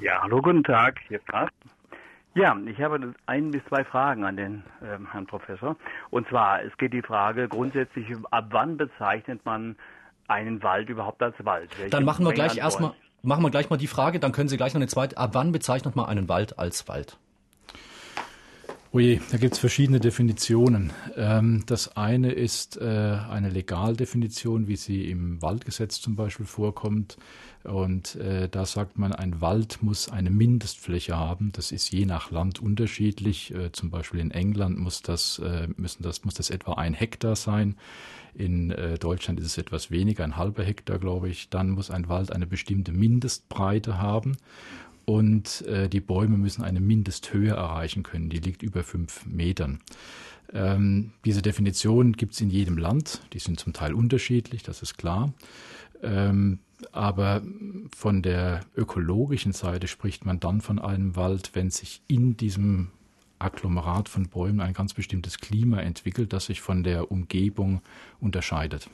Ja, hallo, guten Tag, hier ist Carsten. Ja, ich habe ein bis zwei Fragen an den äh, Herrn Professor. Und zwar, es geht die Frage grundsätzlich, ab wann bezeichnet man einen Wald überhaupt als Wald? Welche dann machen wir gleich erstmal, machen wir gleich mal die Frage, dann können Sie gleich noch eine zweite, ab wann bezeichnet man einen Wald als Wald? Oje, da gibt es verschiedene Definitionen. Ähm, das eine ist äh, eine Legaldefinition, wie sie im Waldgesetz zum Beispiel vorkommt. Und äh, da sagt man, ein Wald muss eine Mindestfläche haben. Das ist je nach Land unterschiedlich. Äh, zum Beispiel in England muss das, müssen das, muss das etwa ein Hektar sein. In Deutschland ist es etwas weniger, ein halber Hektar, glaube ich. Dann muss ein Wald eine bestimmte Mindestbreite haben und äh, die Bäume müssen eine Mindesthöhe erreichen können, die liegt über fünf Metern. Ähm, diese Definition gibt es in jedem Land, die sind zum Teil unterschiedlich, das ist klar. Ähm, aber von der ökologischen Seite spricht man dann von einem Wald, wenn sich in diesem Agglomerat von Bäumen ein ganz bestimmtes Klima entwickelt, das sich von der Umgebung unterscheidet.